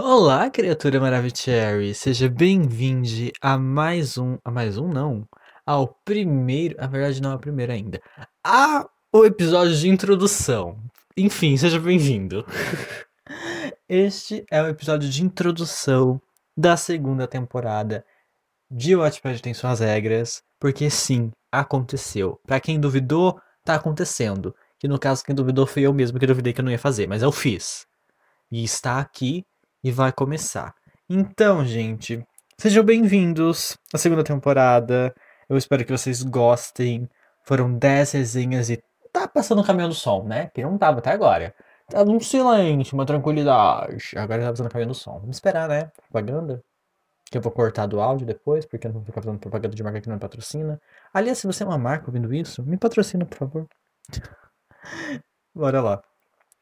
Olá, criatura Maravicherry! Seja bem-vindo a mais um. A mais um, não. Ao primeiro. Na verdade, não é o primeiro ainda. A o episódio de introdução. Enfim, seja bem-vindo. Este é o episódio de introdução da segunda temporada de Watchpad Tem Suas Regras. Porque sim, aconteceu. Pra quem duvidou, tá acontecendo. Que no caso, quem duvidou foi eu mesmo que duvidei que eu não ia fazer, mas eu fiz. E está aqui e vai começar. Então, gente, sejam bem-vindos à segunda temporada. Eu espero que vocês gostem. Foram 10 resenhas e tá passando o caminhão do som, né? Que não tava até agora. Tá num silêncio, uma tranquilidade. Agora tá passando o caminhão do som. Vamos esperar, né? Propaganda. Que eu vou cortar do áudio depois, porque eu não vou ficar fazendo propaganda de marca que não me patrocina. Aliás, se você é uma marca ouvindo isso, me patrocina, por favor. Bora lá.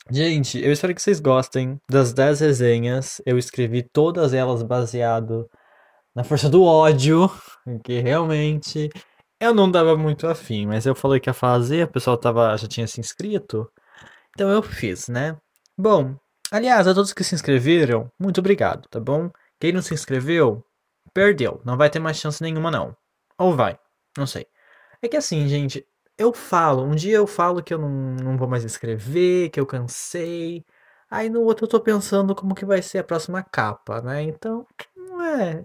Gente, eu espero que vocês gostem das 10 resenhas. Eu escrevi todas elas baseado na força do ódio, que realmente eu não dava muito afim, mas eu falei que ia fazer, o pessoal tava, já tinha se inscrito, então eu fiz, né? Bom, aliás, a todos que se inscreveram, muito obrigado, tá bom? Quem não se inscreveu, perdeu, não vai ter mais chance nenhuma não. Ou vai, não sei. É que assim, gente, eu falo, um dia eu falo que eu não, não vou mais escrever, que eu cansei. Aí no outro eu tô pensando como que vai ser a próxima capa, né? Então, não é.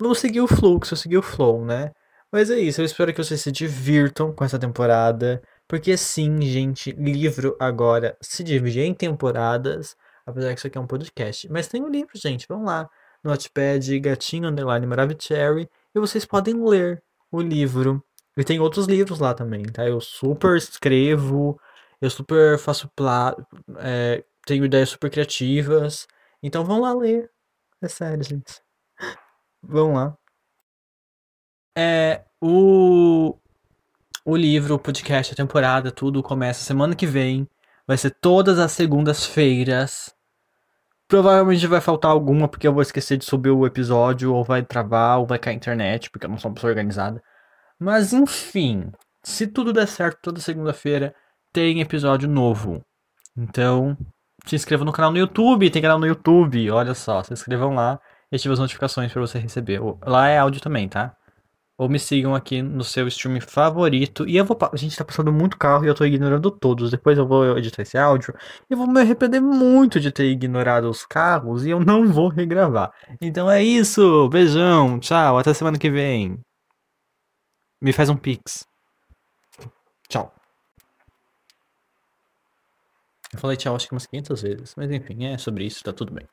Vamos seguir o fluxo, seguir o flow, né? Mas é isso, eu espero que vocês se divirtam com essa temporada. Porque sim, gente, livro agora se divide em temporadas. Apesar que isso aqui é um podcast. Mas tem um livro, gente. Vão lá. No Notepad, Gatinho Underline Maravicherry. E vocês podem ler o livro e tem outros livros lá também, tá? Eu super escrevo, eu super faço plá, é, tenho ideias super criativas. Então vão lá ler. É sério, gente. Vão lá. É, o, o livro, o podcast, a temporada, tudo começa semana que vem. Vai ser todas as segundas-feiras. Provavelmente vai faltar alguma porque eu vou esquecer de subir o episódio, ou vai travar, ou vai cair a internet, porque eu não sou uma pessoa organizada. Mas enfim, se tudo der certo, toda segunda-feira tem episódio novo. Então, se inscreva no canal no YouTube, tem canal no YouTube, olha só, se inscrevam lá e ative as notificações para você receber. Lá é áudio também, tá? Ou me sigam aqui no seu stream favorito. E eu vou. A gente tá passando muito carro e eu tô ignorando todos. Depois eu vou editar esse áudio. E vou me arrepender muito de ter ignorado os carros e eu não vou regravar. Então é isso. Beijão. Tchau. Até semana que vem. Me faz um pix. Tchau. Eu falei tchau acho que umas 500 vezes, mas enfim, é sobre isso, tá tudo bem.